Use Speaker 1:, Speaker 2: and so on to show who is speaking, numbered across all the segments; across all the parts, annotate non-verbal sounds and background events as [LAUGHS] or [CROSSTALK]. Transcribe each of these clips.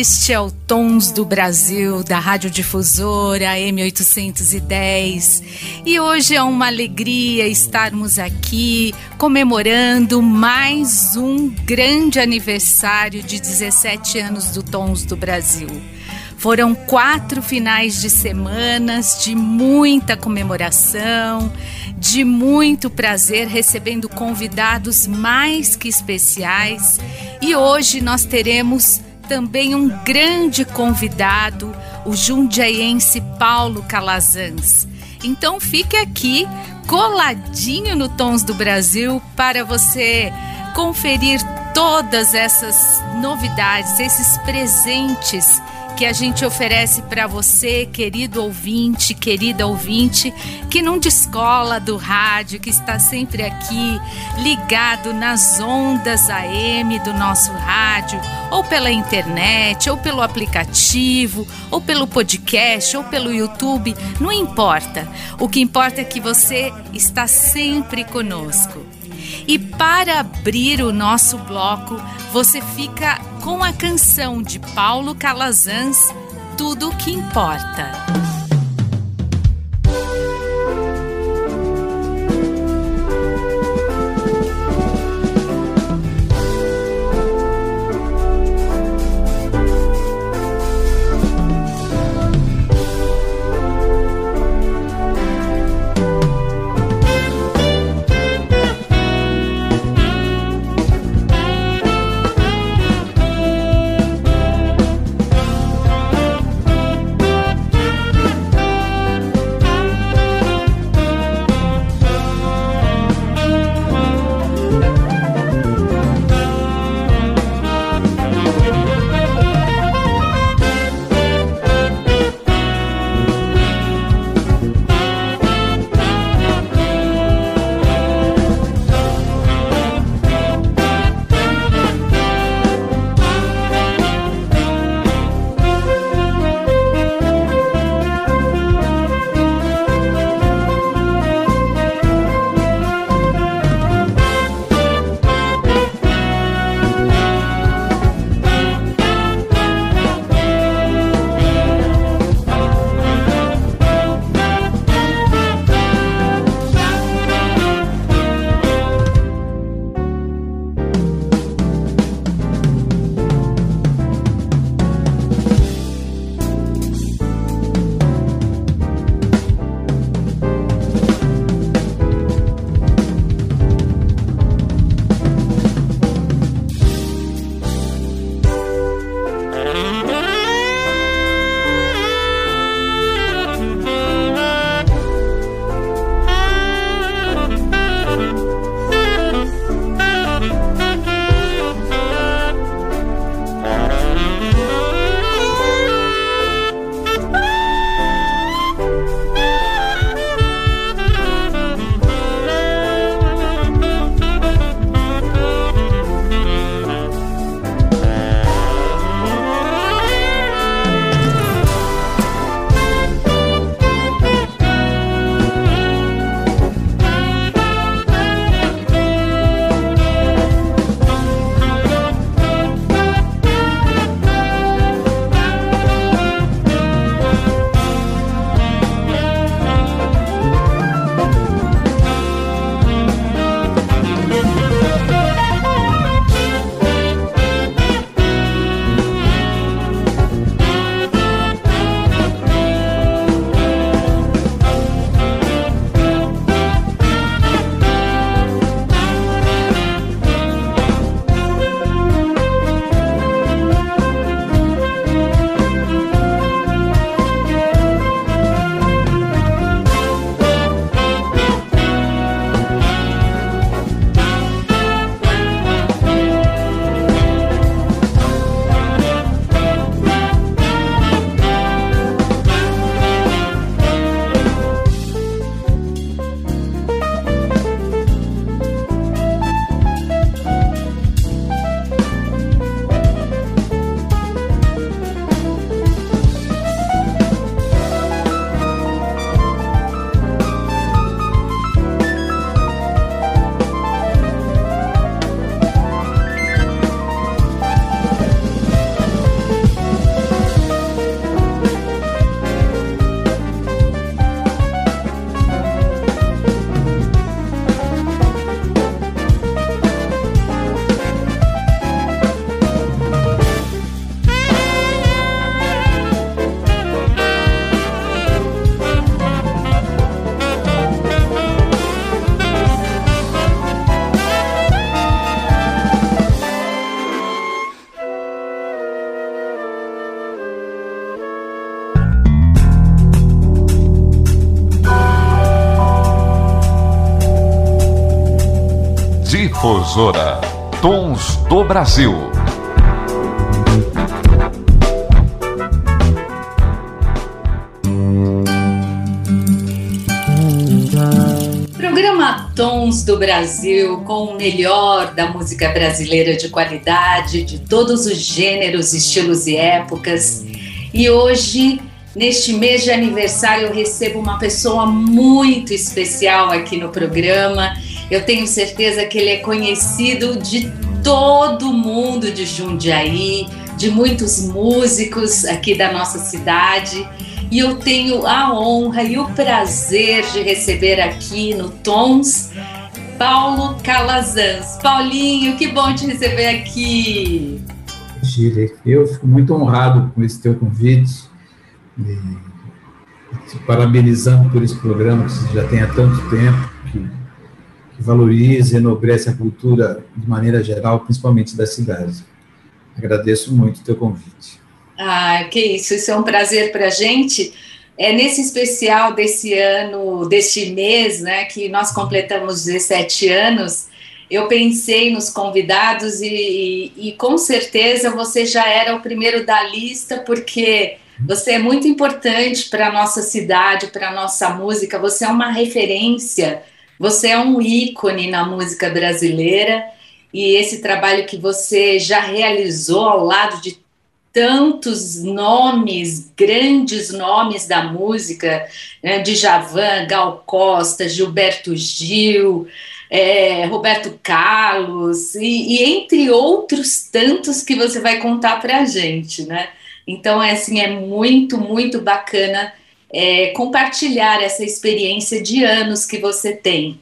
Speaker 1: Este é o Tons do Brasil da Rádio Difusora M810 e hoje é uma alegria estarmos aqui comemorando mais um grande aniversário de 17 anos do Tons do Brasil. Foram quatro finais de semanas de muita comemoração, de muito prazer, recebendo convidados mais que especiais. E hoje nós teremos também um grande convidado, o jundiaiense Paulo Calazans. Então fique aqui coladinho no Tons do Brasil para você conferir todas essas novidades, esses presentes que a gente oferece para você, querido ouvinte, querida ouvinte, que não descola do rádio, que está sempre aqui ligado nas ondas AM do nosso rádio, ou pela internet, ou pelo aplicativo, ou pelo podcast, ou pelo YouTube, não importa. O que importa é que você está sempre conosco. E para abrir o nosso bloco, você fica com a canção de Paulo Calazans, Tudo o que importa.
Speaker 2: Tons do Brasil.
Speaker 1: Programa Tons do Brasil com o melhor da música brasileira de qualidade, de todos os gêneros, estilos e épocas. E hoje Neste mês de aniversário, eu recebo uma pessoa muito especial aqui no programa. Eu tenho certeza que ele é conhecido de todo mundo de Jundiaí, de muitos músicos aqui da nossa cidade. E eu tenho a honra e o prazer de receber aqui no Tons Paulo Calazans. Paulinho, que bom te receber aqui.
Speaker 3: Gile, eu fico muito honrado com esse teu convite te parabenizando por esse programa que você já tem há tanto tempo, que, valoriza e enobrece a cultura de maneira geral, principalmente da cidade. Agradeço muito o teu convite.
Speaker 1: Ah, que isso, isso é um prazer para a gente. É nesse especial desse ano, deste mês, né, que nós completamos 17 anos, eu pensei nos convidados e, e, e com certeza você já era o primeiro da lista, porque você é muito importante para a nossa cidade, para a nossa música. Você é uma referência, você é um ícone na música brasileira. E esse trabalho que você já realizou ao lado de tantos nomes, grandes nomes da música, né, de Javan, Gal Costa, Gilberto Gil, é, Roberto Carlos, e, e, entre outros tantos que você vai contar para a gente, né? Então, é, assim, é muito, muito bacana é, compartilhar essa experiência de anos que você tem.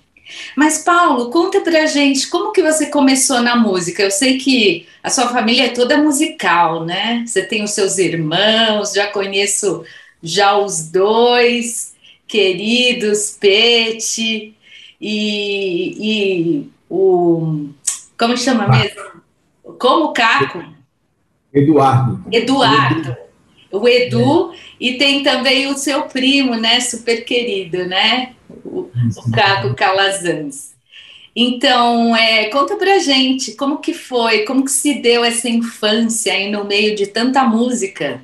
Speaker 1: Mas, Paulo, conta pra gente como que você começou na música. Eu sei que a sua família é toda musical, né? Você tem os seus irmãos, já conheço já os dois, queridos, Pete e, e o. Como chama mesmo? Como Caco?
Speaker 3: Eduardo.
Speaker 1: Eduardo. O Edu, é. e tem também o seu primo, né, super querido, né, o, o Caco Calazans. Então, é, conta pra gente, como que foi, como que se deu essa infância aí no meio de tanta música?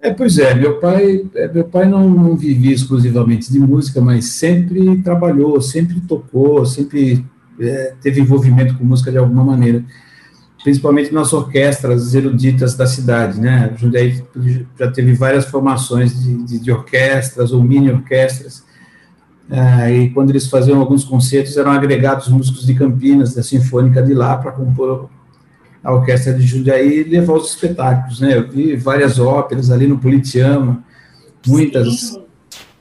Speaker 3: É, pois é, meu pai, é, meu pai não, não vivia exclusivamente de música, mas sempre trabalhou, sempre tocou, sempre é, teve envolvimento com música de alguma maneira principalmente nas orquestras eruditas da cidade, né? Jundiaí já teve várias formações de, de, de orquestras ou mini orquestras, uh, e quando eles faziam alguns concertos eram agregados músicos de Campinas, da Sinfônica de lá, para compor a orquestra de Jundiaí e levar os espetáculos, né? Eu vi várias óperas ali no Politeama, muitas Sim.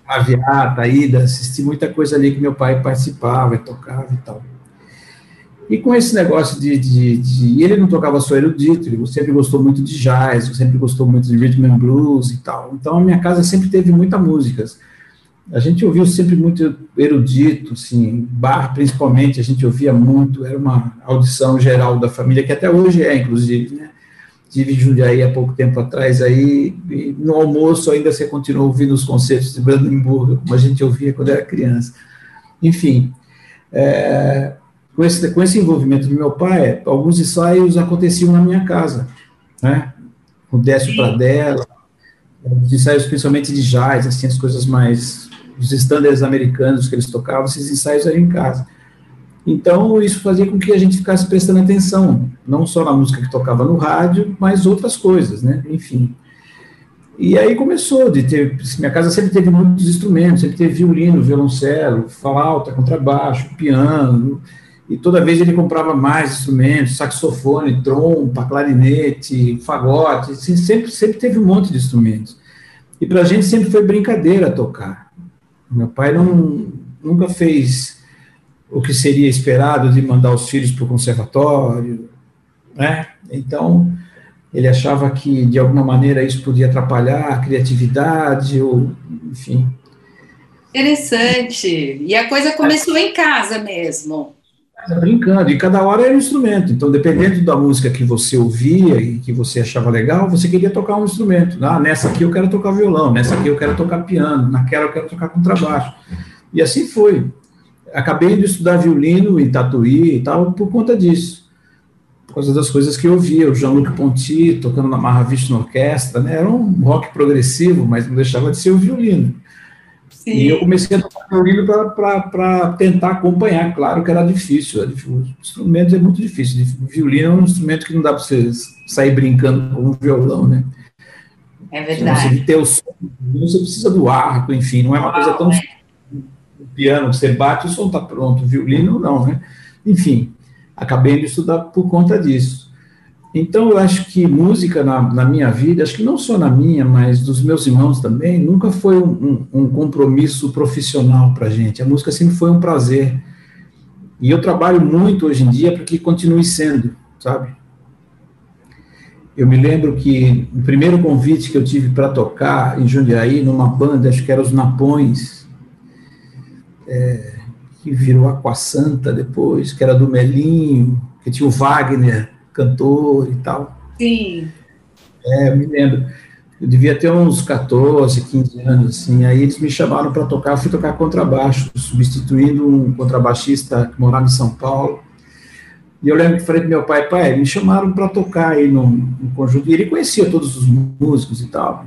Speaker 3: Aviata, Ida, assisti muita coisa ali que meu pai participava e tocava e tal. E com esse negócio de, de, de, Ele não tocava só erudito, ele sempre gostou muito de jazz, sempre gostou muito de rhythm and blues e tal. Então a minha casa sempre teve muita músicas. A gente ouviu sempre muito erudito, assim, bar principalmente, a gente ouvia muito, era uma audição geral da família, que até hoje é, inclusive, né? Tive Jundiaí há pouco tempo atrás, aí, no almoço ainda você continua ouvindo os concertos de Brandenburg, como a gente ouvia quando era criança. Enfim, é, com esse, com esse envolvimento do meu pai, alguns ensaios aconteciam na minha casa, né? O Décio Pradella, os ensaios principalmente de jazz, assim, as coisas mais, os estándares americanos que eles tocavam, esses ensaios eram em casa. Então, isso fazia com que a gente ficasse prestando atenção, não só na música que tocava no rádio, mas outras coisas, né? Enfim. E aí começou de ter, minha casa sempre teve muitos instrumentos, sempre teve violino, violoncelo, flauta, contrabaixo, piano, e toda vez ele comprava mais instrumentos, saxofone, trompa, clarinete, fagote, assim, sempre, sempre teve um monte de instrumentos. E para a gente sempre foi brincadeira tocar. Meu pai não, nunca fez o que seria esperado de mandar os filhos para o conservatório, né? Então, ele achava que, de alguma maneira, isso podia atrapalhar a criatividade, ou, enfim.
Speaker 1: Interessante. E a coisa começou em casa mesmo
Speaker 3: brincando, e cada hora era um instrumento. Então, dependendo da música que você ouvia e que você achava legal, você queria tocar um instrumento. Ah, nessa aqui eu quero tocar violão, nessa aqui eu quero tocar piano, naquela eu quero tocar contrabaixo. E assim foi. acabei de estudar violino em Tatuí e tal por conta disso. Por causa das coisas que eu ouvia, o Jean-Luc Ponty tocando na Mahavishnu Orquestra, né? Era um rock progressivo, mas não deixava de ser o violino. Sim. E eu comecei a tocar violino para tentar acompanhar. Claro que era difícil, era difícil. O instrumento é muito difícil. O violino é um instrumento que não dá para você sair brincando com um violão, né?
Speaker 1: É verdade.
Speaker 3: Você ter o som, você precisa do arco, enfim, não é uma coisa tão. É. O piano, você bate, o som está pronto. O violino, não, né? Enfim, acabei de estudar por conta disso. Então, eu acho que música na, na, minha vida, acho que não só na minha, mas dos meus irmãos também, nunca foi um, um, um compromisso profissional para a gente. A música sempre foi um prazer. E eu trabalho muito hoje em dia para que continue sendo, sabe? Eu me lembro que o primeiro convite que eu tive para tocar em Jundiaí, numa banda, acho que era os Napões, é, que virou Aqua Santa depois, que era do Melinho, que tinha o Wagner cantor e tal.
Speaker 1: Sim.
Speaker 3: É, eu me lembro. Eu devia ter uns 14, 15 anos, assim. Aí eles me chamaram para tocar, eu fui tocar contrabaixo, substituindo um contrabaixista que morava em São Paulo. E eu lembro que falei para meu pai, pai, me chamaram para tocar aí no, no, conjunto. E ele conhecia todos os músicos e tal.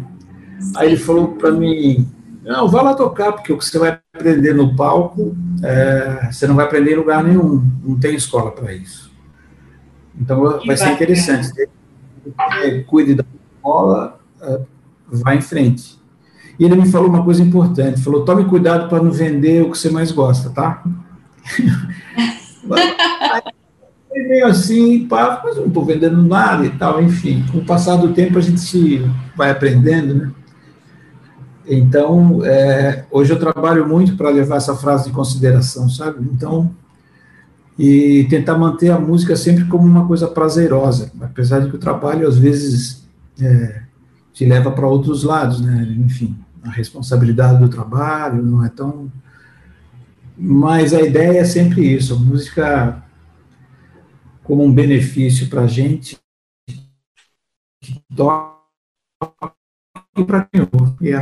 Speaker 3: Aí ele falou para mim, não, vá lá tocar, porque o que você vai aprender no palco, é, você não vai aprender em lugar nenhum. Não tem escola para isso. Então vai ser interessante. Cuide da escola, é, vai em frente. E ele me falou uma coisa importante, falou, tome cuidado para não vender o que você mais gosta, tá? [LAUGHS] meio assim, pá, mas não estou vendendo nada e tal, enfim. Com o passar do tempo a gente vai aprendendo, né? Então, é, hoje eu trabalho muito para levar essa frase de consideração, sabe? Então, e tentar manter a música sempre como uma coisa prazerosa, apesar de que o trabalho às vezes é, te leva para outros lados, né? Enfim, a responsabilidade do trabalho não é tão. Mas a ideia é sempre isso, a música como um benefício para a gente, que toca para quem ouve.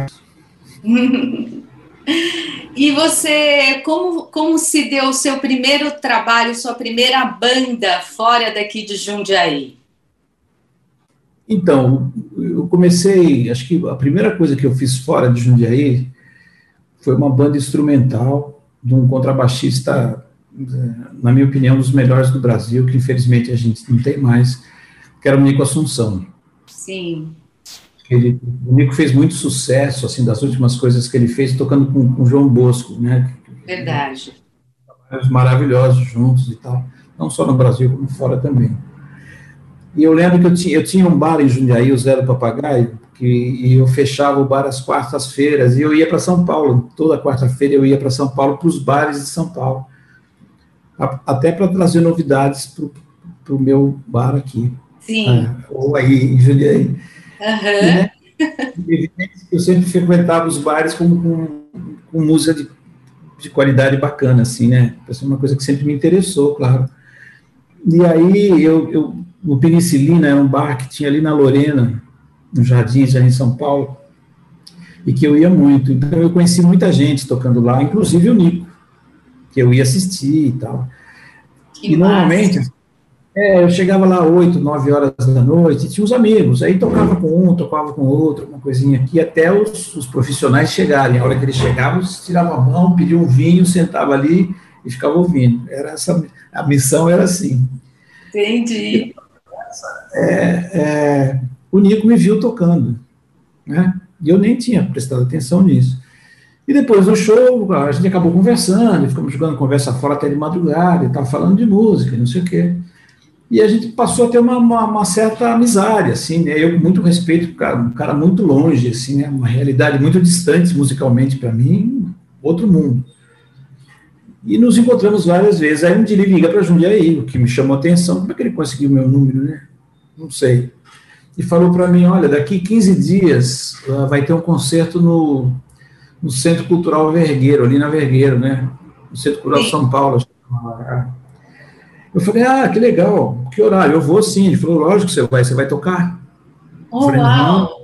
Speaker 3: [LAUGHS]
Speaker 1: E você, como, como se deu o seu primeiro trabalho, sua primeira banda fora daqui de Jundiaí?
Speaker 3: Então, eu comecei, acho que a primeira coisa que eu fiz fora de Jundiaí foi uma banda instrumental de um contrabaixista, na minha opinião, um dos melhores do Brasil, que infelizmente a gente não tem mais, que era o Nico Assunção.
Speaker 1: Sim.
Speaker 3: Ele, o Nico fez muito sucesso, assim, das últimas coisas que ele fez, tocando com, com João Bosco, né?
Speaker 1: Verdade.
Speaker 3: Maravilhosos juntos e tal, não só no Brasil, como fora também. E eu lembro que eu tinha, eu tinha um bar em Jundiaí, o Zé do Papagaio, que, e eu fechava o bar às quartas-feiras, e eu ia para São Paulo, toda quarta-feira eu ia para São Paulo, para os bares de São Paulo, a, até para trazer novidades para o meu bar aqui.
Speaker 1: Sim. É,
Speaker 3: ou aí em Jundiaí. Uhum. Né? Eu sempre frequentava os bares com, com, com música de, de, qualidade bacana, assim, né? Isso é uma coisa que sempre me interessou, claro. E aí, eu, eu, o Penicilina era um bar que tinha ali na Lorena, no Jardim, já em São Paulo, e que eu ia muito. Então, eu conheci muita gente tocando lá, inclusive o Nico, que eu ia assistir e tal.
Speaker 1: Que e massa. normalmente
Speaker 3: é, eu chegava lá 8, 9 horas da noite, tinha uns amigos, aí tocava com um, tocava com outro, uma coisinha aqui, até os, os profissionais chegarem. A hora que eles chegavam, eles tiravam a mão, pediam um vinho, sentava ali e ficava ouvindo. Era essa, a missão era assim.
Speaker 1: Entendi.
Speaker 3: É, é, o Nico me viu tocando, né? E eu nem tinha prestado atenção nisso. E depois do show, a gente acabou conversando, ficamos jogando conversa fora até de madrugada, e estava falando de música, não sei o quê. E a gente passou a ter uma, uma, uma certa amizade, assim, né? Eu com muito respeito, um cara, um cara muito longe, assim, né? Uma realidade muito distante musicalmente para mim, outro mundo. E nos encontramos várias vezes. Aí um dia ele liga para Jundiaí, o que me chamou a atenção. Como é que ele conseguiu o meu número, né? Não sei. E falou para mim: olha, daqui 15 dias uh, vai ter um concerto no, no Centro Cultural Vergueiro, ali na Vergueiro, né? No Centro Cultural Sim. São Paulo. Eu falei, ah, que legal, que horário? Eu vou sim. Ele falou, lógico que você vai, você vai tocar.
Speaker 1: Oh, falei, uau!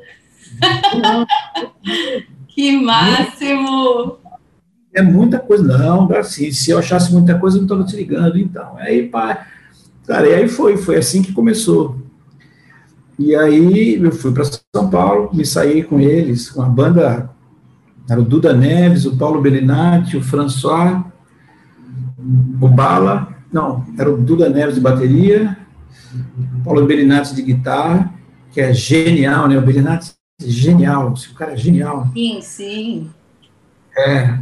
Speaker 1: [LAUGHS] Que máximo!
Speaker 3: é muita coisa. Não, assim, se eu achasse muita coisa, eu não estava te ligando, então. Aí, pá, cara, e aí foi, foi assim que começou. E aí eu fui para São Paulo, me saí com eles, com a banda, era o Duda Neves, o Paulo Bellinati, o François, o Bala, não, era o Duda Neves de bateria, o Paulo Bellinati de guitarra, que é genial, né? O Bellinati é genial, o cara é genial.
Speaker 1: Sim, sim.
Speaker 3: É.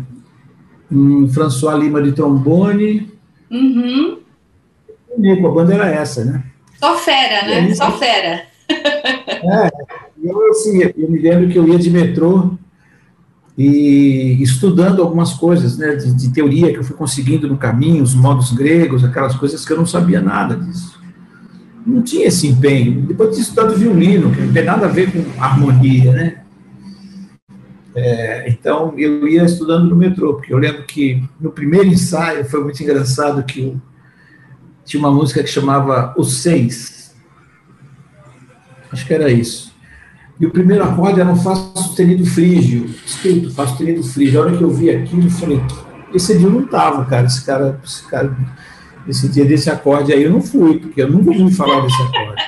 Speaker 3: Um François Lima de trombone.
Speaker 1: Uhum.
Speaker 3: a banda era essa, né?
Speaker 1: Só fera, né? Aí, Só fera.
Speaker 3: É, eu, assim, eu me lembro que eu ia de metrô e estudando algumas coisas, né, de, de, teoria que eu fui conseguindo no caminho, os modos gregos, aquelas coisas que eu não sabia nada disso. Não tinha esse empenho. Depois de estudado violino, que não tem nada a ver com harmonia, né? É, então, eu ia estudando no metrô, porque eu lembro que no primeiro ensaio foi muito engraçado que eu, tinha uma música que chamava Os Seis. Acho que era isso. E o primeiro acorde era um Fá sustenido frígio, escrito Fá sustenido frígio. A hora que eu vi aquilo, eu falei, esse dia eu não tava, cara, esse cara, esse cara, esse dia desse acorde aí eu não fui, porque eu nunca ouvi falar desse acorde.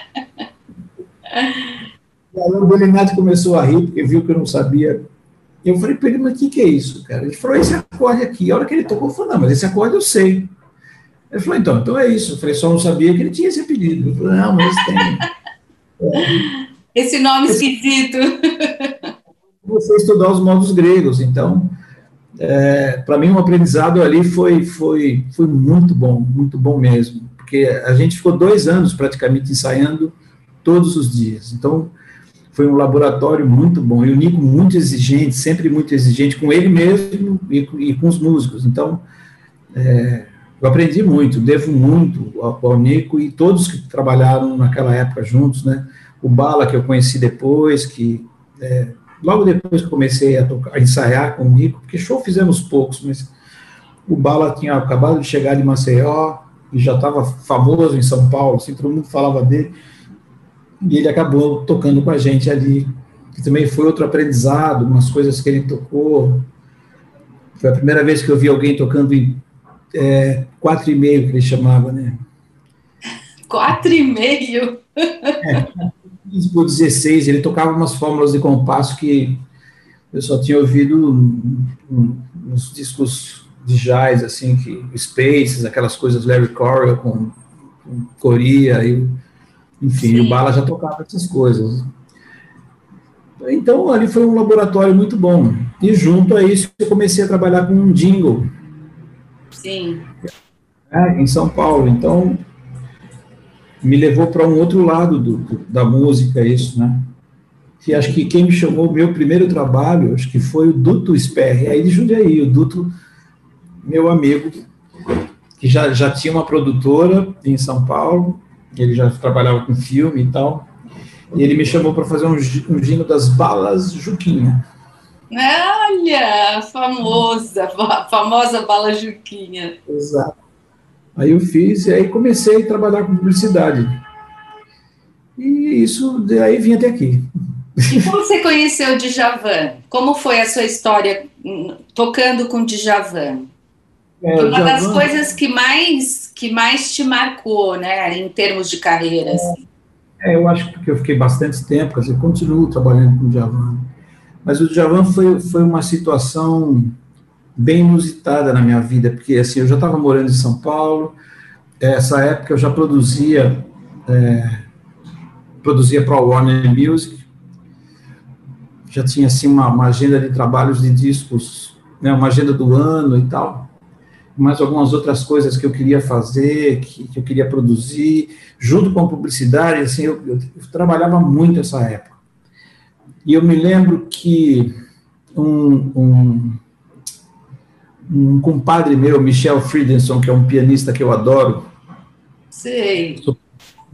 Speaker 3: Aí o Belinati começou a rir, porque viu que eu não sabia. Eu falei para ele, mas o que, que é isso, cara? Ele falou, esse acorde aqui. A hora que ele tocou, eu falei, não, mas esse acorde eu sei. Ele falou, então, então é isso. Eu falei, só não sabia que ele tinha esse apelido. Ele falou, não, mas tem.
Speaker 1: É. Esse nome esquisito.
Speaker 3: Você estudar os modos gregos, então, é, para mim, um aprendizado ali foi, foi, foi muito bom, muito bom mesmo, porque a gente ficou dois anos praticamente ensaiando todos os dias. Então, foi um laboratório muito bom. E o Nico muito exigente, sempre muito exigente com ele mesmo e, e com os músicos. Então, é, eu aprendi muito, devo muito ao, ao Nico e todos que trabalharam naquela época juntos, né? O Bala, que eu conheci depois, que é, logo depois que comecei a, tocar, a ensaiar com o Nico, porque show fizemos poucos, mas o Bala tinha acabado de chegar de Maceió e já estava famoso em São Paulo, assim, todo mundo falava dele, e ele acabou tocando com a gente ali, que também foi outro aprendizado, umas coisas que ele tocou. Foi a primeira vez que eu vi alguém tocando em é, quatro e meio, que ele chamava, né?
Speaker 1: Quatro e meio?
Speaker 3: É, 15 por 16, ele tocava umas fórmulas de compasso que eu só tinha ouvido nos discos de jazz, assim, que Spaces, aquelas coisas Larry Coryell com, com Coria, e, enfim, Sim. o Bala já tocava essas coisas. Então, ali foi um laboratório muito bom. E junto a isso, eu comecei a trabalhar com um jingle.
Speaker 1: Sim.
Speaker 3: É, em São Paulo. Então, me levou para um outro lado do, do, da música, isso, né? Que acho que quem me chamou, meu primeiro trabalho, acho que foi o Duto Sperry, aí de Jundiaí, o Duto, meu amigo, que já, já tinha uma produtora em São Paulo, ele já trabalhava com filme e tal, e ele me chamou para fazer um, um gino das balas Juquinha.
Speaker 1: Olha, famosa, famosa bala Juquinha.
Speaker 3: Exato. Aí eu fiz, e aí comecei a trabalhar com publicidade. E isso, aí vim até aqui.
Speaker 1: E como você conheceu o Djavan? Como foi a sua história tocando com o Djavan? É, uma Djavan, das coisas que mais, que mais te marcou, né, em termos de carreira. Assim.
Speaker 3: É, eu acho que eu fiquei bastante tempo, assim, continuo trabalhando com o Djavan. Mas o Djavan foi, foi uma situação bem inusitada na minha vida, porque assim, eu já estava morando em São Paulo, essa época eu já produzia é, produzia para o Warner Music, já tinha assim uma, uma, agenda de trabalhos de discos, né, uma agenda do ano e tal, mais algumas outras coisas que eu queria fazer, que, que eu queria produzir, junto com a publicidade, assim, eu, eu, eu trabalhava muito essa época. E eu me lembro que um, um um compadre meu, Michel Friedenson, que é um pianista que eu adoro.
Speaker 1: Sei.
Speaker 3: Sou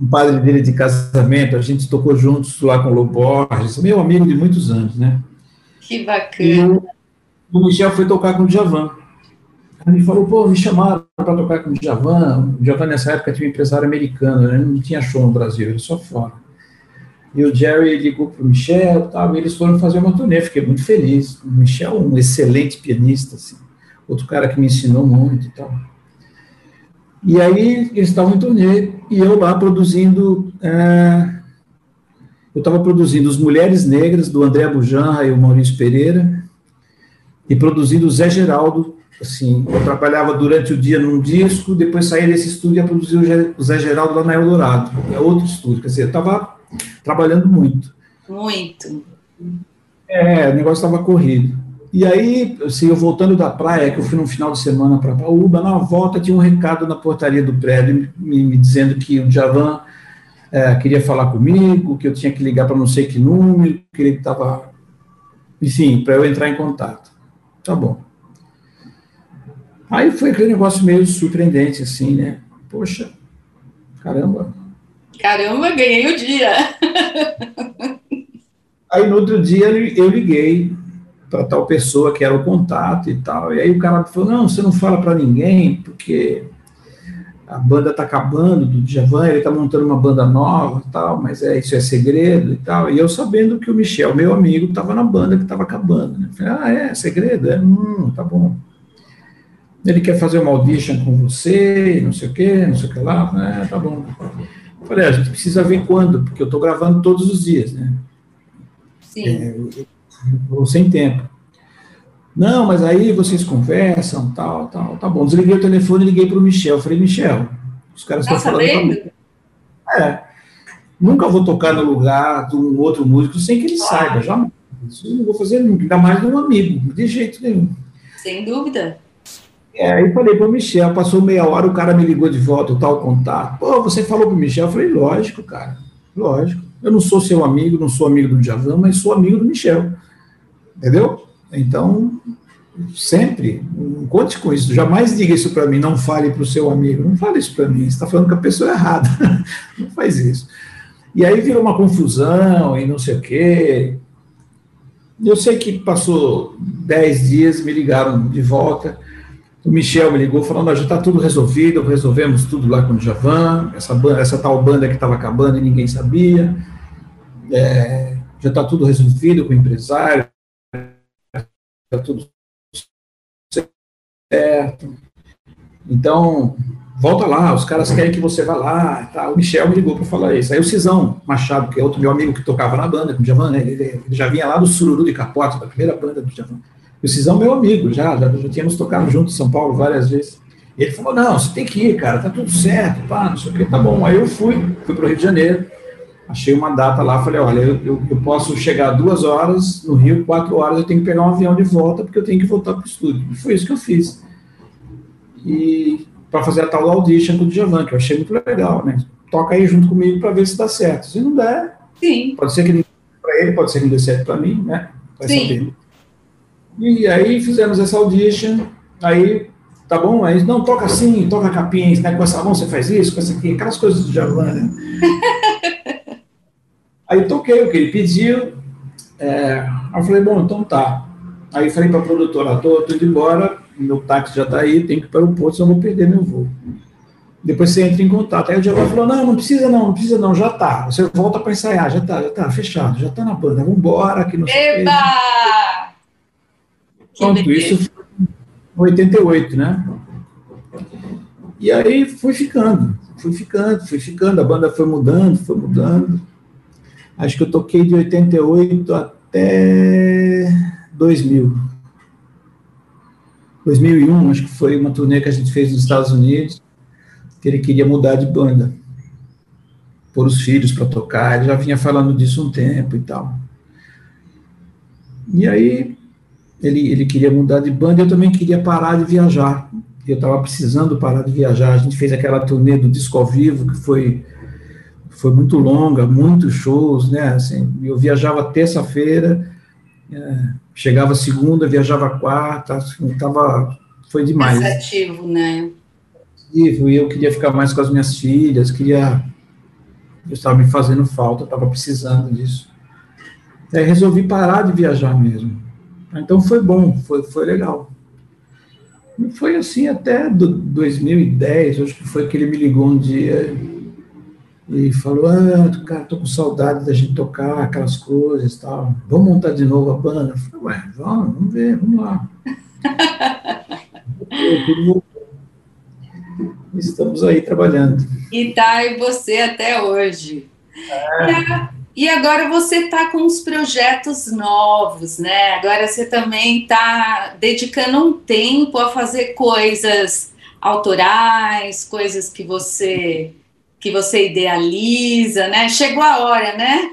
Speaker 3: um padre dele de casamento, a gente tocou juntos lá com o Lobo Borges, meu amigo de muitos anos, né?
Speaker 1: Que bacana.
Speaker 3: E o Michel foi tocar com o Djavan. Ele falou, pô, me chamaram para tocar com o Djavan. O Djavan, nessa época, tinha um empresário americano, né? não tinha show no Brasil, ele só fora. E o Jerry ligou para o Michel, tal, e eles foram fazer uma turnê, fiquei muito feliz. O Michel é um excelente pianista, assim. Outro cara que me ensinou muito e tal. E aí eles estavam em turnê e eu lá produzindo. É, eu estava produzindo As Mulheres Negras, do André Bujanra e o Maurício Pereira, e produzindo o Zé Geraldo. Assim, eu trabalhava durante o dia num disco, depois saía desse estúdio e ia produzir o Zé Geraldo lá na Eldorado, é outro estúdio. Quer dizer, eu estava trabalhando muito.
Speaker 1: Muito.
Speaker 3: É, o negócio estava corrido. E aí, assim, eu voltando da praia, que eu fui no final de semana para Paúba, na volta tinha um recado na portaria do prédio me, me dizendo que o Javan é, queria falar comigo, que eu tinha que ligar para não sei que número, que ele estava. Enfim, para eu entrar em contato. Tá bom. Aí foi aquele negócio meio surpreendente, assim, né? Poxa, caramba.
Speaker 1: Caramba, ganhei o dia. [LAUGHS]
Speaker 3: Aí no outro dia eu liguei para tal pessoa que era o contato e tal. E aí o cara falou: não, você não fala para ninguém, porque a banda está acabando do Djavan, ele está montando uma banda nova e tal, mas é, isso é segredo e tal. E eu sabendo que o Michel, meu amigo, estava na banda que estava acabando. Né? Falei, ah, é, segredo? É, hum, tá bom. Ele quer fazer uma audition com você, não sei o quê, não sei o que lá. É, tá bom. Falei, ah, a gente precisa ver quando, porque eu estou gravando todos os dias, né?
Speaker 1: Sim. É,
Speaker 3: ou sem tempo. Não, mas aí vocês conversam, tal, tal, tá bom. Desliguei o telefone e liguei para o Michel. Falei, Michel, os caras estão tá falando. Sabendo? É. Nunca vou tocar no lugar de um outro músico sem que ele claro. saiba, jamais. Isso eu não vou fazer nunca, ainda mais de um amigo, de jeito nenhum.
Speaker 1: Sem dúvida.
Speaker 3: É, aí falei para o Michel, passou meia hora, o cara me ligou de volta, o tal contato. Pô, você falou para o Michel? Eu falei, lógico, cara, lógico. Eu não sou seu amigo, não sou amigo do Djavan, mas sou amigo do Michel. Entendeu? Então, sempre, conte com isso. Jamais diga isso para mim, não fale para o seu amigo. Não fale isso para mim, você está falando com a pessoa errada. [LAUGHS] não faz isso. E aí virou uma confusão e não sei o quê. Eu sei que passou dez dias, me ligaram de volta. O Michel me ligou falando, já está tudo resolvido, resolvemos tudo lá com o Javan, essa, banda, essa tal banda que estava acabando e ninguém sabia é, já está tudo resolvido com o empresário, tudo certo. Então, volta lá, os caras querem que você vá lá. Tá? O Michel me ligou para falar isso. Aí o Cisão Machado, que é outro meu amigo que tocava na banda com o Djavan, né? ele, ele, já vinha lá do Sururu de Capote, da primeira banda do Djavan. O Cisão, meu amigo, já, já, já tínhamos tocado junto em São Paulo várias vezes. E ele falou: Não, você tem que ir, cara, tá tudo certo, pá, não sei o que, tá bom. Aí eu fui, fui para o Rio de Janeiro achei uma data lá, falei, olha, eu, eu, eu, posso chegar duas horas no Rio, quatro horas eu tenho que pegar um avião de volta, porque eu tenho que voltar para o estúdio. E foi isso que eu fiz. E para fazer a tal audition com o Djavan, que eu achei muito legal, né? Toca aí junto comigo para ver se dá certo. Se não der,
Speaker 1: Sim.
Speaker 3: pode ser que não para ele, pode ser que não dê certo para mim, né? Vai
Speaker 1: Sim. saber.
Speaker 3: E aí fizemos essa audition, aí tá bom? Aí, não, toca assim, toca capinha, né? Com essa mão você faz isso, com essa aqui, aquelas coisas do Djavan, né? [LAUGHS] Aí toquei o que ele pediu. É, aí eu falei, bom, então tá. Aí falei para a produtora, tô, tô indo embora, meu táxi já está aí, tenho que ir para o aeroporto, senão vou perder meu voo. Depois você entra em contato. Aí o Diabo falou, não, não precisa não, não precisa não, já tá. Você volta para ensaiar, já tá, já tá, fechado, já tá na banda, vamos embora. Que não
Speaker 1: Eba!
Speaker 3: Pronto, isso foi em 88, né? E aí fui ficando, fui ficando, fui ficando, a banda foi mudando, foi mudando. Acho que eu toquei de 88 até 2000. 2001, acho que foi uma turnê que a gente fez nos Estados Unidos, que ele queria mudar de banda, pôr os filhos para tocar, ele já vinha falando disso um tempo e tal. E aí, ele, ele queria mudar de banda, eu também queria parar de viajar, eu estava precisando parar de viajar, a gente fez aquela turnê do disco ao vivo, que foi foi muito longa, muitos shows, né? Assim, eu viajava terça-feira, é, chegava segunda, viajava quarta, assim, tava, foi demais.
Speaker 1: Cansativo, né?
Speaker 3: E eu queria ficar mais com as minhas filhas, queria, eu estava me fazendo falta, estava precisando disso. Aí resolvi parar de viajar mesmo. Então foi bom, foi, foi legal. E foi assim até do 2010, acho que foi que ele me ligou um dia e falou: Ah, cara, tô com saudade da gente tocar aquelas coisas tal. Vamos montar de novo a banda? Eu falei: Ué, vamos, vamos ver, vamos lá. [LAUGHS] Estamos aí trabalhando.
Speaker 1: E tá aí você até hoje. É. E agora você está com uns projetos novos, né? Agora você também está dedicando um tempo a fazer coisas autorais, coisas que você que você idealiza, né? Chegou a hora, né?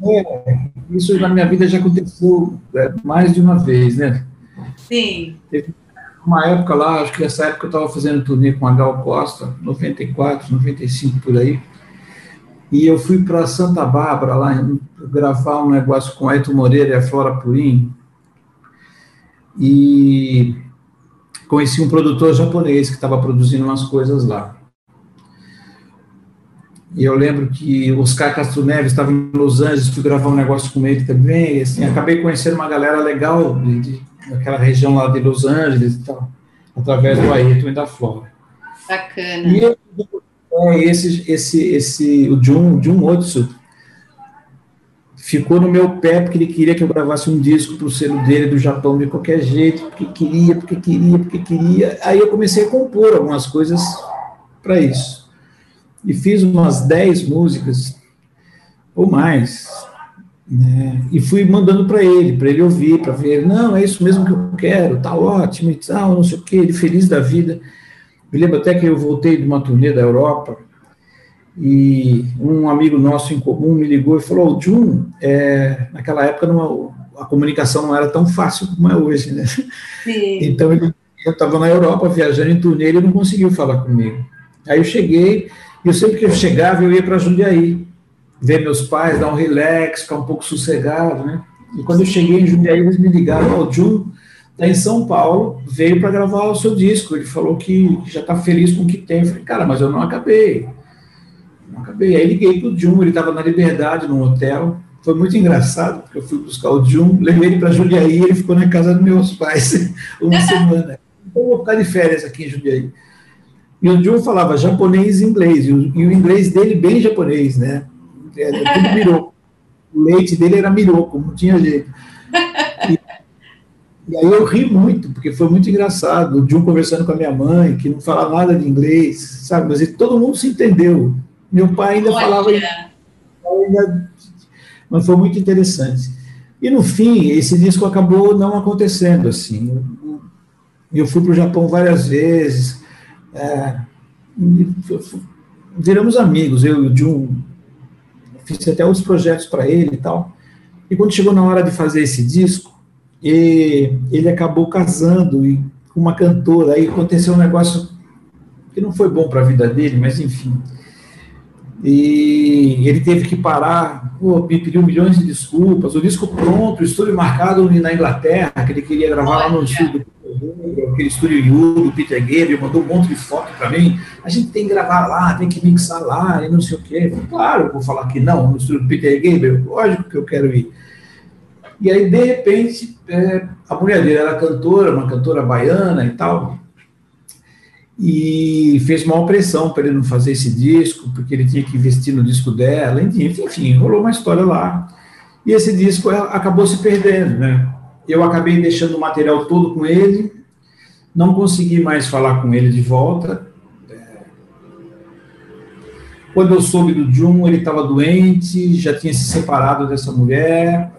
Speaker 3: É, isso na minha vida já aconteceu é, mais de uma vez, né?
Speaker 1: Sim.
Speaker 3: Teve uma época lá, acho que nessa época eu estava fazendo turnê com a Gal Costa, 94, 95 por aí. E eu fui para Santa Bárbara, lá, gravar um negócio com Aito Moreira e a Flora Purim. E conheci um produtor japonês que estava produzindo umas coisas lá. E eu lembro que Oscar Castro Neves estava em Los Angeles, fui gravar um negócio com ele também. E, assim, acabei conhecendo uma galera legal de, de, daquela região lá de Los Angeles e tal, através do Ayrton e da Flora.
Speaker 1: Bacana. E eu,
Speaker 3: é, esse, esse, esse, o Jun, Jun Otsu ficou no meu pé porque ele queria que eu gravasse um disco para o selo dele do Japão de qualquer jeito, porque queria, porque queria, porque queria. Aí eu comecei a compor algumas coisas para isso. E fiz umas 10 músicas ou mais. Né? E fui mandando para ele, para ele ouvir, para ver, não, é isso mesmo que eu quero, tá ótimo e tal, não sei o quê, ele feliz da vida. Me lembro até que eu voltei de uma turnê da Europa e um amigo nosso em comum me ligou e falou: oh, Jun, é, naquela época não, a comunicação não era tão fácil como é hoje, né? Sim. Então ele, eu estava na Europa viajando em turnê e ele não conseguiu falar comigo. Aí eu cheguei e eu sempre que eu chegava eu ia para Jundiaí ver meus pais, dar um relax, ficar um pouco sossegado, né? E quando eu cheguei em Jundiaí eles me ligaram: oh, Jun está em São Paulo, veio para gravar o seu disco. Ele falou que já está feliz com o que tem. Eu falei, cara, mas eu não acabei. Não acabei. Aí liguei para o Jun, ele estava na Liberdade, num hotel. Foi muito engraçado, porque eu fui buscar o Jun, levei ele para Jundiaí, ele ficou na casa dos meus pais [LAUGHS] uma semana. Então, vou ficar de férias aqui em Jundiaí. E o Jun falava japonês e inglês, e o, e o inglês dele bem japonês, né? É, tudo [LAUGHS] mirou. O leite dele era miroco, não tinha jeito. E, e aí eu ri muito, porque foi muito engraçado. O Jun conversando com a minha mãe, que não fala nada de inglês, sabe? Mas todo mundo se entendeu. Meu pai ainda Olha. falava. Ainda, mas foi muito interessante. E no fim, esse disco acabou não acontecendo assim. Eu fui para o Japão várias vezes, é, viramos amigos. Eu e o Jun fiz até outros projetos para ele e tal. E quando chegou na hora de fazer esse disco, e ele acabou casando e, com uma cantora. Aí aconteceu um negócio que não foi bom para a vida dele, mas enfim. E ele teve que parar, pô, me pediu milhões de desculpas. O disco pronto, o estúdio marcado na Inglaterra, que ele queria gravar lá no estúdio aquele estúdio Yu, do Peter Gabriel, mandou um monte de foto para mim. A gente tem que gravar lá, tem que mixar lá, e não sei o quê. Claro, eu vou falar que não, no estúdio do Peter Gabriel, lógico que eu quero ir. E aí, de repente, é, a mulher dele era cantora, uma cantora baiana e tal, e fez uma pressão para ele não fazer esse disco, porque ele tinha que investir no disco dela, enfim, enfim, rolou uma história lá. E esse disco acabou se perdendo, né? Eu acabei deixando o material todo com ele, não consegui mais falar com ele de volta. Quando eu soube do Jun, ele estava doente, já tinha se separado dessa mulher,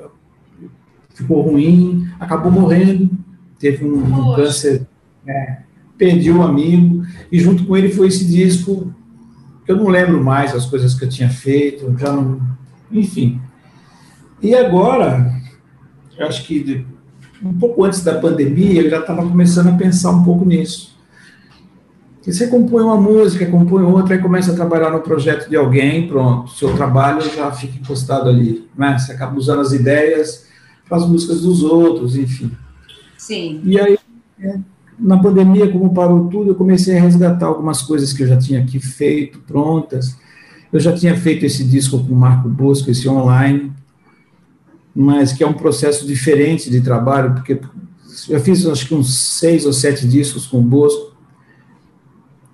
Speaker 3: ficou ruim, acabou morrendo, teve um, um câncer, é, perdi um amigo, e junto com ele foi esse disco, que eu não lembro mais as coisas que eu tinha feito, já não, enfim. E agora, eu acho que de, um pouco antes da pandemia, eu já estava começando a pensar um pouco nisso. E você compõe uma música, compõe outra, aí começa a trabalhar no projeto de alguém, pronto, seu trabalho já fica encostado ali, né? Você acaba usando as ideias para as músicas dos outros, enfim.
Speaker 1: Sim.
Speaker 3: E aí, é, na pandemia, como parou tudo, eu comecei a resgatar algumas coisas que eu já tinha aqui feito, prontas. Eu já tinha feito esse disco com o Marco Bosco, esse online, mas que é um processo diferente de trabalho, porque eu fiz acho que uns seis ou sete discos com o Bosco.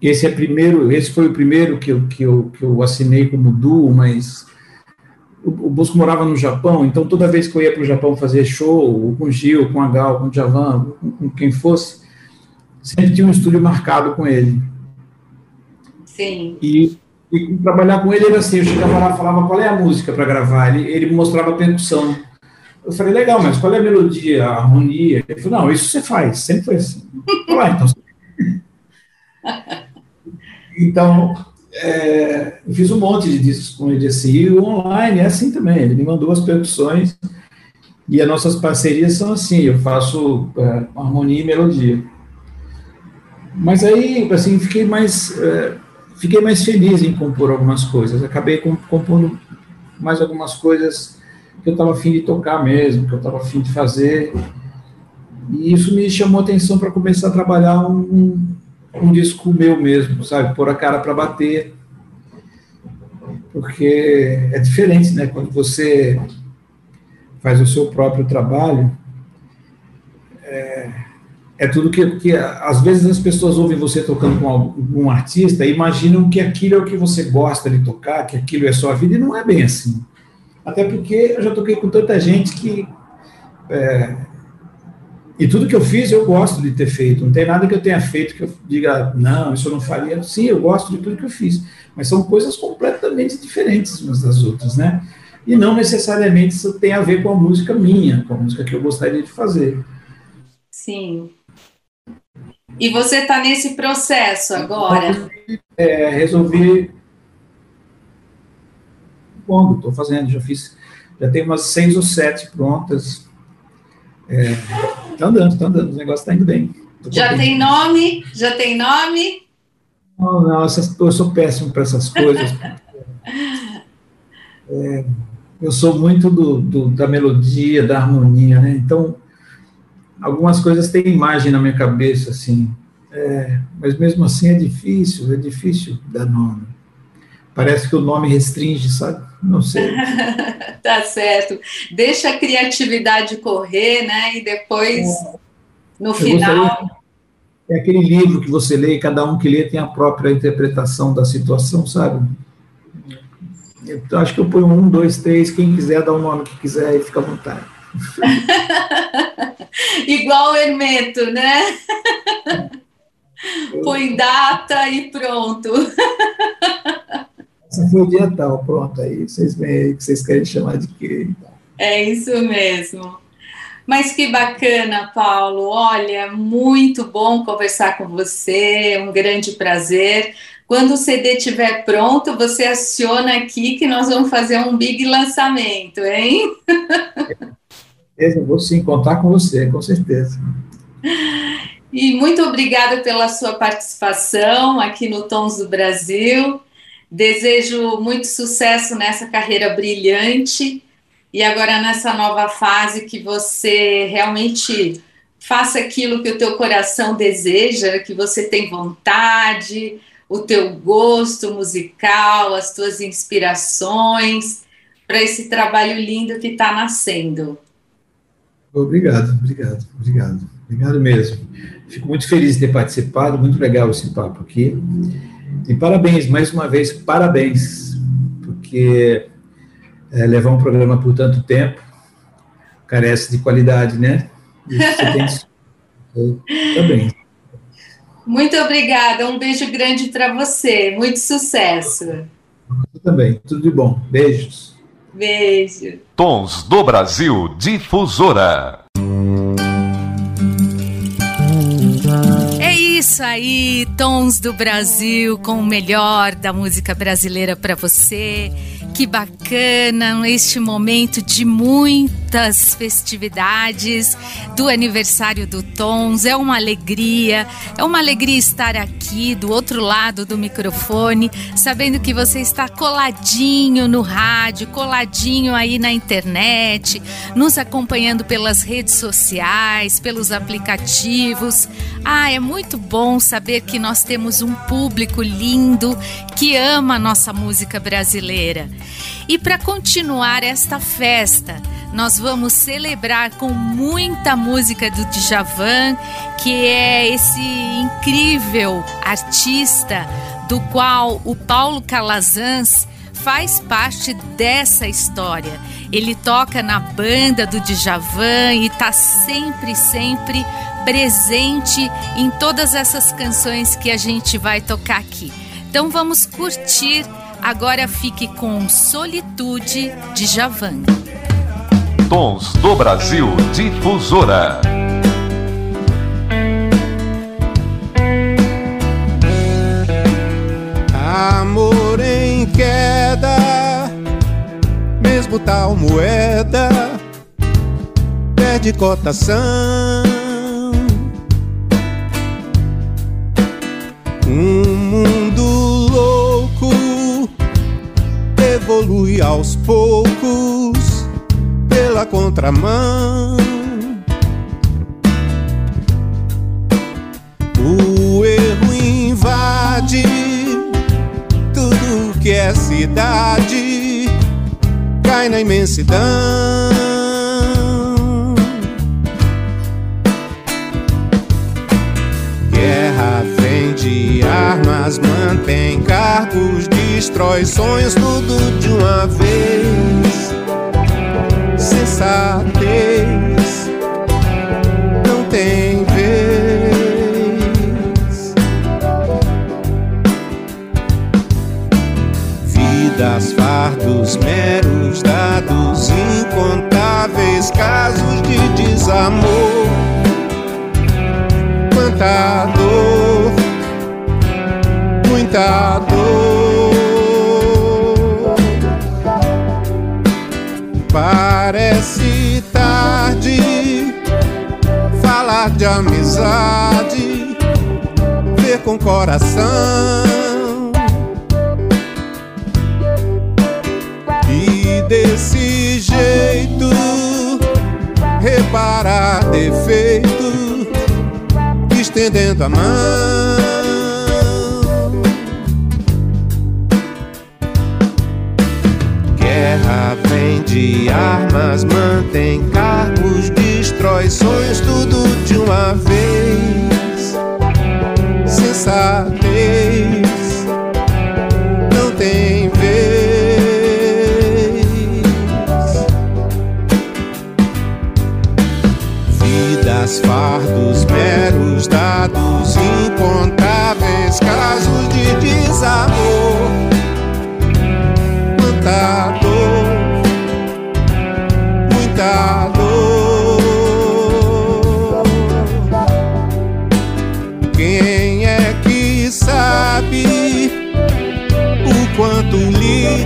Speaker 3: Esse é primeiro, esse foi o primeiro que eu, que eu, que eu assinei como duo, mas o, Bosco morava no Japão, então toda vez que eu ia para o Japão fazer show, com o Gil, com a Gal, com o Javan, com, com quem fosse, sempre tinha um estúdio marcado com ele.
Speaker 1: Sim.
Speaker 3: E, e trabalhar com ele era assim, eu chegava lá, falava qual é a música para gravar, ele, ele mostrava a percussão. Eu falei, legal, mas qual é a melodia, a harmonia? Ele falou, não, isso você faz, sempre foi assim. Então. [LAUGHS] então, é, eu fiz um monte de discos com ele assim, e o online é assim também, ele me mandou as percussões, e as nossas parcerias são assim, eu faço é, harmonia e melodia. Mas aí, assim, fiquei mais, é, fiquei mais feliz em compor algumas coisas, acabei compondo mais algumas coisas que eu estava afim de tocar mesmo, que eu estava afim de fazer, e isso me chamou atenção para começar a trabalhar um, um disco meu mesmo, sabe? Pôr a cara para bater. Porque é diferente, né? Quando você faz o seu próprio trabalho, é, é tudo que, que. Às vezes as pessoas ouvem você tocando com algum artista e imaginam que aquilo é o que você gosta de tocar, que aquilo é sua vida, e não é bem assim. Até porque eu já toquei com tanta gente que. É, e tudo que eu fiz, eu gosto de ter feito. Não tem nada que eu tenha feito que eu diga, não, isso eu não faria. Sim, eu gosto de tudo que eu fiz. Mas são coisas completamente diferentes umas das outras, né? E não necessariamente isso tem a ver com a música minha, com a música que eu gostaria de fazer.
Speaker 1: Sim. E você está nesse processo agora?
Speaker 3: É, resolvi. Bom, estou fazendo, já fiz, já tenho umas seis ou sete prontas. É, Tá andando, tá andando, o negócio tá indo bem.
Speaker 1: Já tem nome? Já tem nome?
Speaker 3: Não, não, essas, eu sou péssimo para essas coisas. [LAUGHS] é, eu sou muito do, do, da melodia, da harmonia, né? Então, algumas coisas têm imagem na minha cabeça, assim. É, mas mesmo assim é difícil, é difícil dar nome. Parece que o nome restringe, sabe? Não sei. [LAUGHS]
Speaker 1: tá certo. Deixa a criatividade correr, né? E depois, é. no Eu final.
Speaker 3: É aquele livro que você lê e cada um que lê tem a própria interpretação da situação, sabe? Então, acho que eu ponho um, dois, três, quem quiser dá o nome que quiser e fica à vontade. [LAUGHS]
Speaker 1: Igual o Hermeto, né? [LAUGHS] Põe data e pronto.
Speaker 3: Foi o dia tal, pronto, aí vocês veem aí que vocês querem chamar de quê.
Speaker 1: É isso mesmo. Mas que bacana, Paulo. Olha, muito bom conversar com você, um grande prazer. Quando o CD estiver pronto, você aciona aqui que nós vamos fazer um big lançamento, hein?
Speaker 3: Eu vou sim contar com você, com certeza.
Speaker 1: E muito obrigada pela sua participação aqui no Tons do Brasil. Desejo muito sucesso nessa carreira brilhante e agora nessa nova fase que você realmente faça aquilo que o teu coração deseja, que você tem vontade, o teu gosto musical, as tuas inspirações para esse trabalho lindo que está nascendo.
Speaker 3: Obrigado, obrigado, obrigado, obrigado mesmo. Fico muito feliz de ter participado, muito legal esse papo aqui. E parabéns, mais uma vez, parabéns, porque é, levar um programa por tanto tempo carece de qualidade, né? Isso você tem Parabéns. [LAUGHS]
Speaker 1: Muito obrigada, um beijo grande para você, muito sucesso.
Speaker 3: Eu também, tudo de bom. Beijos.
Speaker 1: Beijo.
Speaker 2: Tons do Brasil Difusora.
Speaker 1: Isso aí, Tons do Brasil, com o melhor da música brasileira para você. Que bacana este momento de muitas festividades do aniversário do Tons. É uma alegria, é uma alegria estar aqui do outro lado do microfone, sabendo que você está coladinho no rádio, coladinho aí na internet, nos acompanhando pelas redes sociais, pelos aplicativos. Ah, é muito bom saber que nós temos um público lindo que ama a nossa música brasileira. E para continuar esta festa, nós vamos celebrar com muita música do Djavan, que é esse incrível artista do qual o Paulo Calazans faz parte dessa história. Ele toca na banda do Djavan e está sempre, sempre presente em todas essas canções que a gente vai tocar aqui. Então vamos curtir. Agora fique com Solitude de Javan.
Speaker 2: Tons do Brasil Difusora.
Speaker 4: Amor em queda, mesmo tal moeda perde cotação. Um mundo evolui aos poucos pela contramão. O erro invade tudo que é cidade, cai na imensidão. Armas, mantém cargos, destrói sonhos, tudo de uma vez. Sensatez não tem vez. Vidas, fardos, meros dados, incontáveis casos de desamor quanta amizade, ver com coração. E desse jeito reparar defeito estendendo a mão. Guerra vende armas, mantém cargos, destrói sonhos, tudo de uma vez. Sensatez não tem vez. Vidas, fardos, meros dados, incontáveis casos de desamor. Dor, muita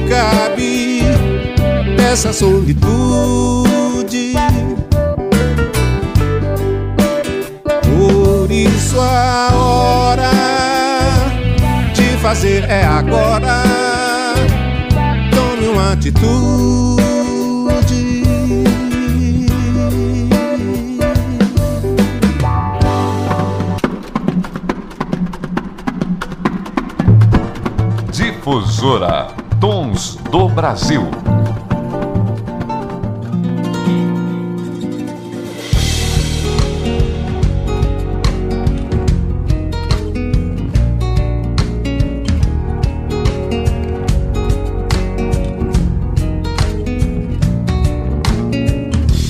Speaker 4: cabe essa solitude? Por isso a hora de fazer é agora. Tome uma atitude.
Speaker 2: Difusora Tons do Brasil.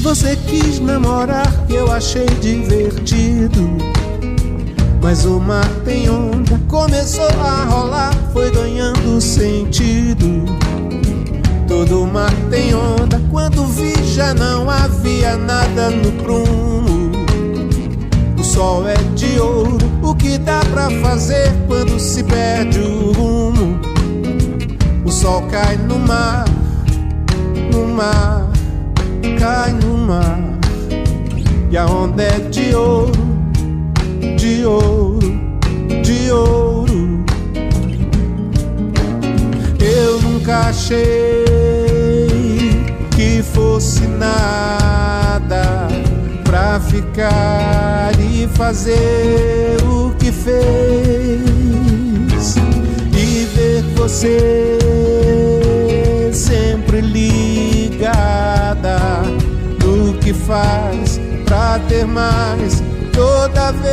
Speaker 4: Você quis namorar eu achei divertido. Mas o mar tem onda, começou a rolar, foi ganhando sentido. Todo mar tem onda, quando vi já não havia nada no prumo. O sol é de ouro, o que dá pra fazer quando se perde o rumo? O sol cai no mar, no mar, cai no mar, e a onda é de ouro de ouro, de ouro. Eu nunca achei que fosse nada pra ficar e fazer o que fez e ver você sempre ligada no que faz pra ter mais toda vez.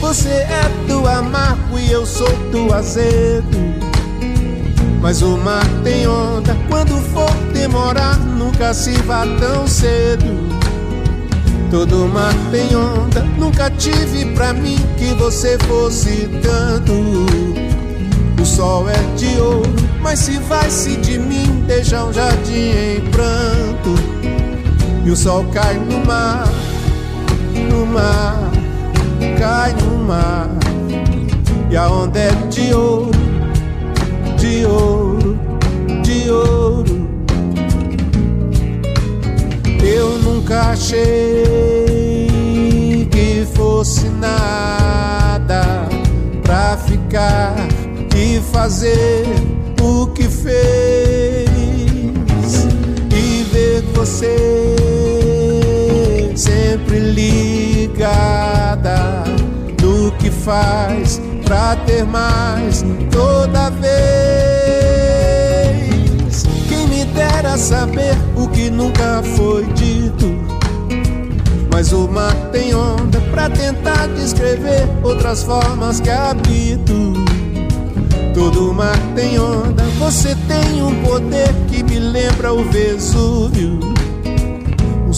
Speaker 4: Você é do amargo e eu sou do azedo. Mas o mar tem onda, quando for demorar, nunca se vá tão cedo. Todo mar tem onda, nunca tive pra mim que você fosse tanto. O sol é de ouro, mas se vai-se de mim, deixa um jardim em pranto. E o sol cai no mar, no mar, cai no mar. E a onda é de ouro de ouro, de ouro. Eu nunca achei que fosse nada pra ficar e fazer o que fez e ver você sempre ligada no que faz pra ter mais toda vez. Quem me dera saber o que nunca foi dito. Mas o mar tem onda pra tentar descrever outras formas que habito. Todo mar tem onda, você tem um poder que me lembra o Vesúvio.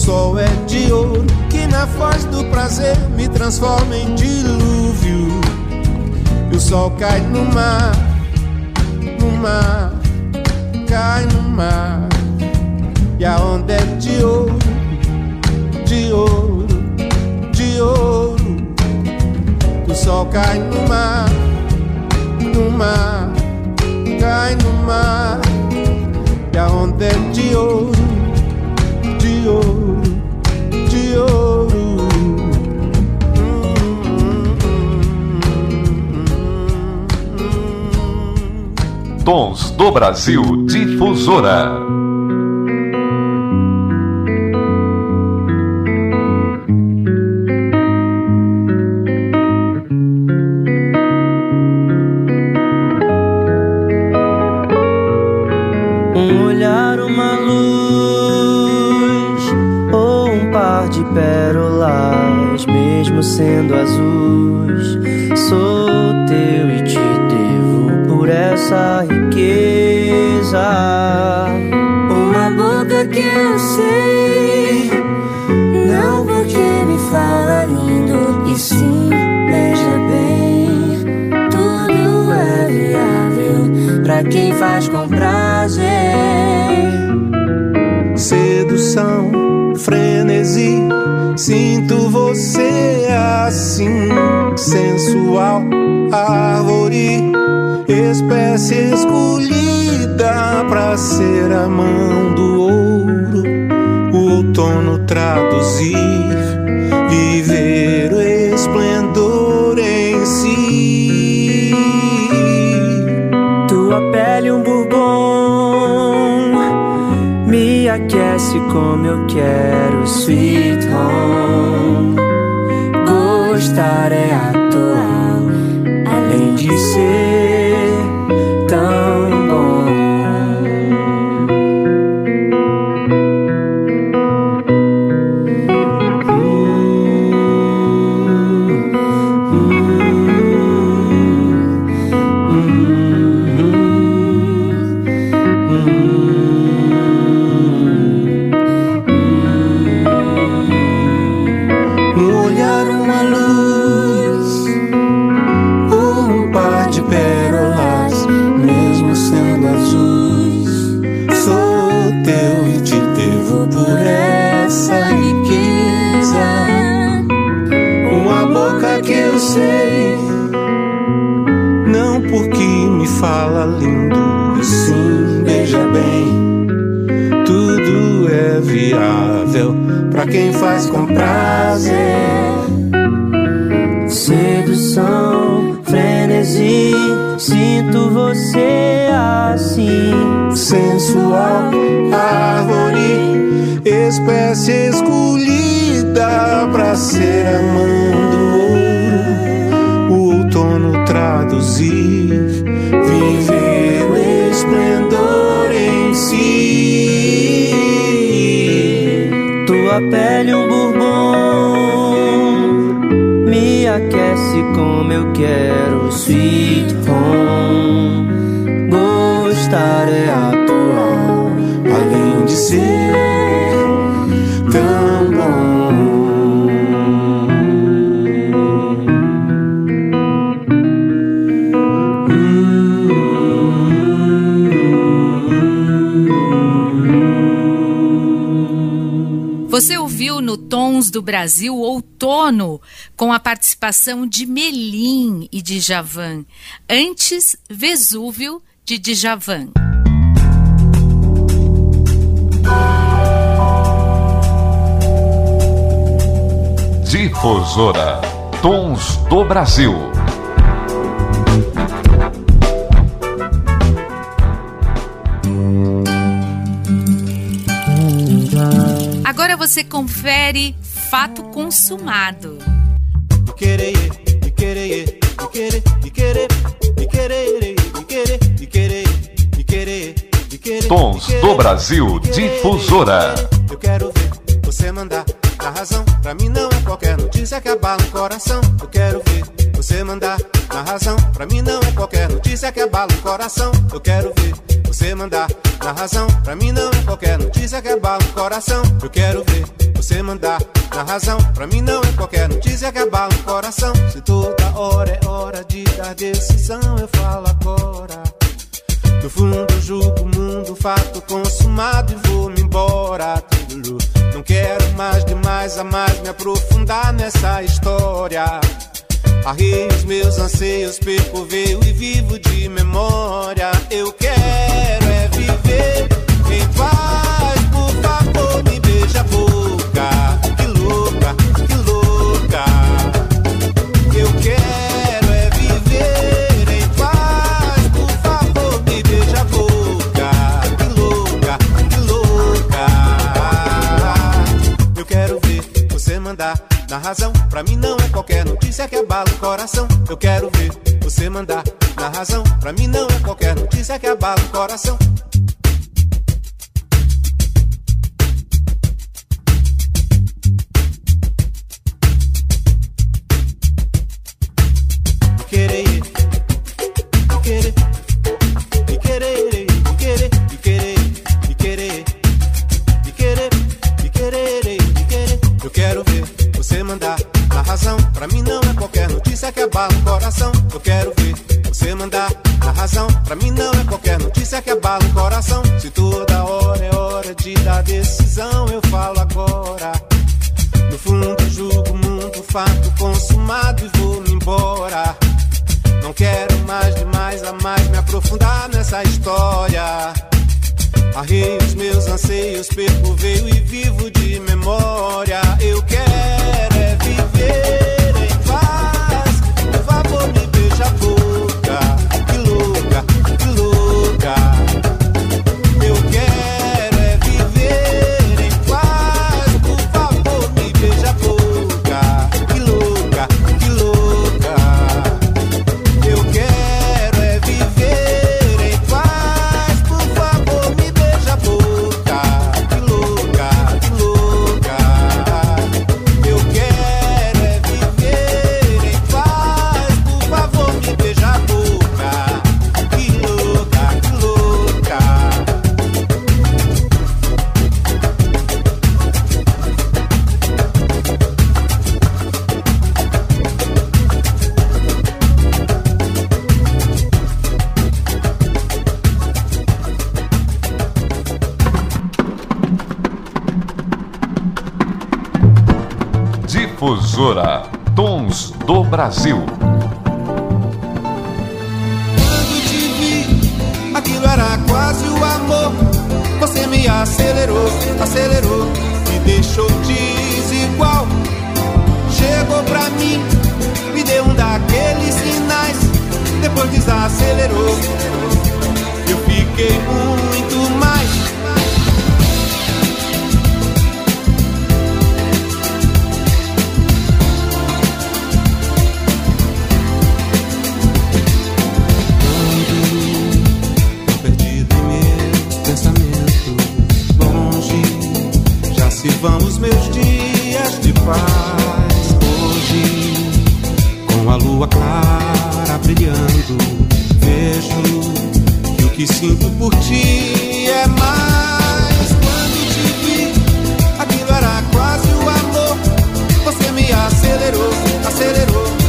Speaker 4: Sol é de ouro que na voz do prazer me transforma em dilúvio. E o sol cai no mar, no mar, cai no mar. E a onda é de ouro, de ouro, de ouro. O sol cai no mar, no mar, cai no mar. E a onda é de ouro,
Speaker 2: Tons do Brasil Difusora.
Speaker 5: Um olhar, uma luz, ou um par de pérolas, mesmo sendo azuis. Sou
Speaker 6: faz com prazer.
Speaker 4: sedução, frenesi. Sinto você assim, sensual, árvore, espécie escolhida pra ser a mão do ouro. O outono traduzir,
Speaker 5: como eu quero, sweet home. Gostar
Speaker 1: Brasil Outono, com a participação de Melim e de Javan. Antes, Vesúvio de Djavan.
Speaker 2: Difusora Tons do Brasil.
Speaker 1: Agora você confere fato consumado.
Speaker 2: Tons do Brasil Difusora.
Speaker 4: Eu quero ver você mandar a razão. Pra mim não é qualquer notícia que abala o coração. Eu quero ver você mandar a razão. Pra mim não é qualquer notícia que abala o coração. Eu quero ver você mandar na razão. Pra mim não é qualquer notícia que abala o coração. Eu quero ver você mandar na razão. Pra mim não é qualquer notícia que abala o coração. Se toda hora é hora de dar decisão, eu falo agora. No fundo, julgo o mundo, fato consumado e vou-me embora. Não quero mais demais a mais me aprofundar nessa história. Arrei os meus anseios, perco veio e vivo de memória. Eu quero é viver em paz, por favor, me beija a boca. Que louca, que louca. Eu quero é viver em paz, por favor, me beija a boca. Que louca, que louca. Eu quero ver você mandar na razão. Pra mim não é qualquer notícia que abala o coração. Eu quero ver você mandar na razão. Pra mim não é qualquer notícia que abala o coração.
Speaker 2: Difusora Tons do Brasil.
Speaker 4: Quando te vi, aquilo era quase o amor. Você me acelerou, acelerou, me deixou desigual. Chegou pra mim, me deu um daqueles sinais. Depois desacelerou, eu fiquei muito lua clara brilhando, vejo que o que sinto por ti é mais. Quando te vi, aquilo era quase o amor. Você me acelerou, acelerou.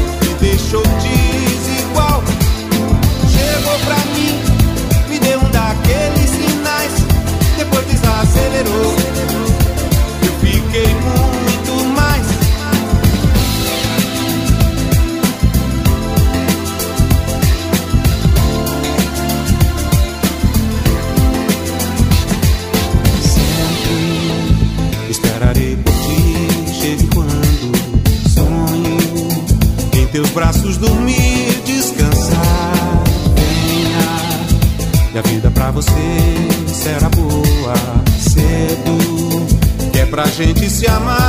Speaker 4: Gente se amar,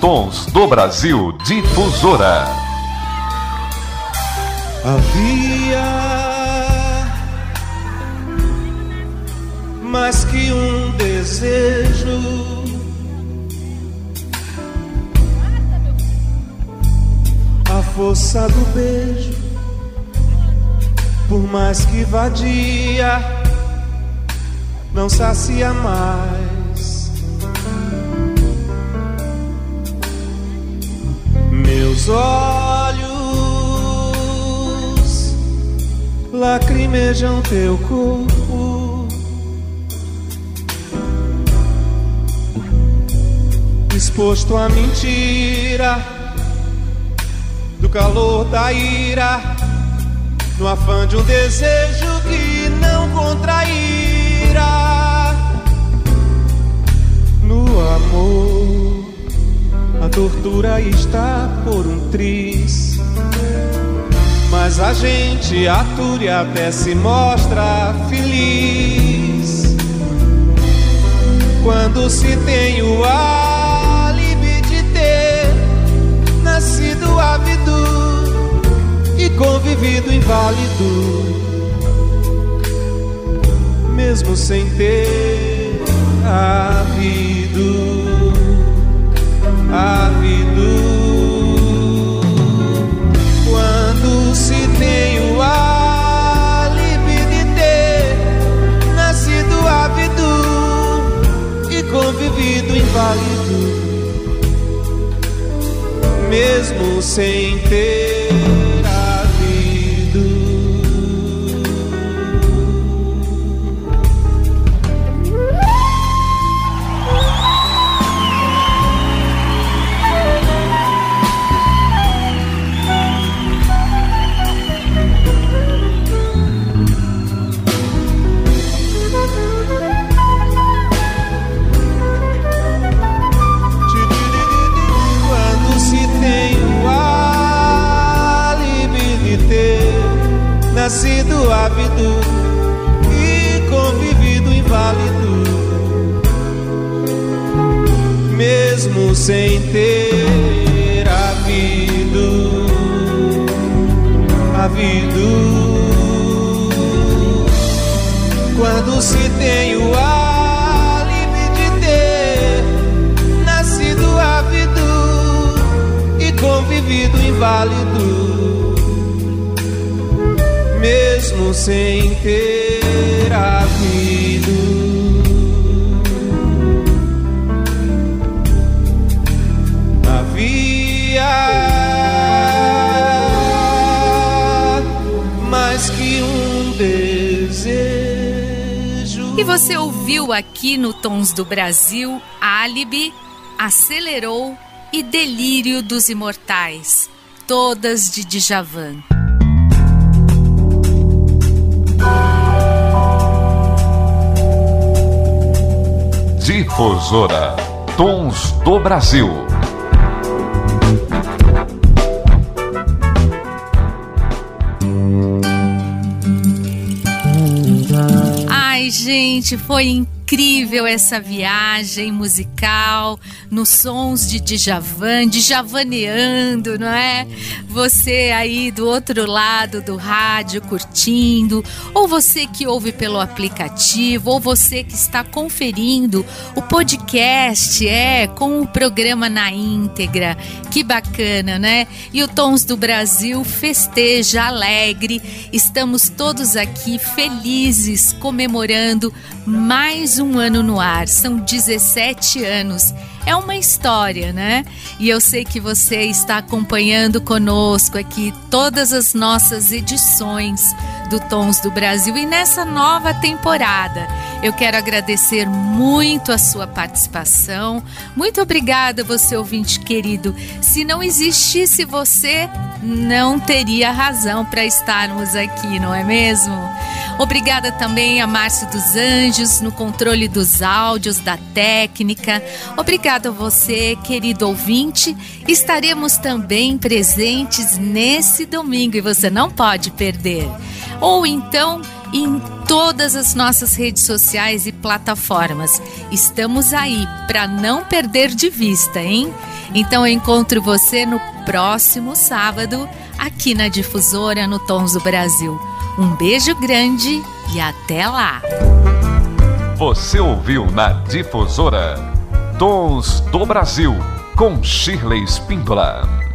Speaker 2: Tons do Brasil Difusora.
Speaker 4: Havia mais que um desejo. A força do beijo, por mais que vadia, não sacia mais. Meus olhos lacrimejam teu corpo. Exposto à mentira do calor da ira, no afã de um desejo que não contrairá. No amor, tortura está por um triz. Mas a gente atura e até se mostra feliz quando se tem o álibi de ter nascido ávido e convivido inválido, mesmo sem ter havido, havido. Quando se tem o álibi de ter nascido ávido e convivido inválido, mesmo sem ter ávido e convivido inválido, mesmo sem ter havido, havido. Quando se tem o álibi de ter nascido ávido e convivido inválido, sem ter havido. Havia mais que um desejo.
Speaker 1: E você ouviu aqui no Tons do Brasil Álibi, Acelerou e Delírio dos Imortais, todas de Djavan.
Speaker 2: Difusora Tons do Brasil.
Speaker 1: Ai, gente, foi incrível essa viagem musical nos sons de Djavan, Djavaneando, não é? Você aí do outro lado do rádio curtindo, ou você que ouve pelo aplicativo, ou você que está conferindo o podcast, é, com o programa na íntegra. Que bacana, né? E o Tons do Brasil festeja alegre. Estamos todos aqui felizes comemorando mais um ano no ar. São 17 anos. É uma história, né? E eu sei que você está acompanhando conosco aqui todas as nossas edições do Tons do Brasil e nessa nova temporada. Eu quero agradecer muito a sua participação. Muito obrigada, você ouvinte querido. Se não existisse você, não teria razão para estarmos aqui, não é mesmo? Obrigada também a Márcio dos Anjos no controle dos áudios, da técnica. Obrigada a você, querido ouvinte. Estaremos também presentes nesse domingo e você não pode perder. Ou então em todas as nossas redes sociais e plataformas. Estamos aí para não perder de vista, hein? Então eu encontro você no próximo sábado aqui na Difusora no Tons do Brasil. Um beijo grande e até lá.
Speaker 2: Você ouviu na Difusora Tons do Brasil com Shirley Spíndola.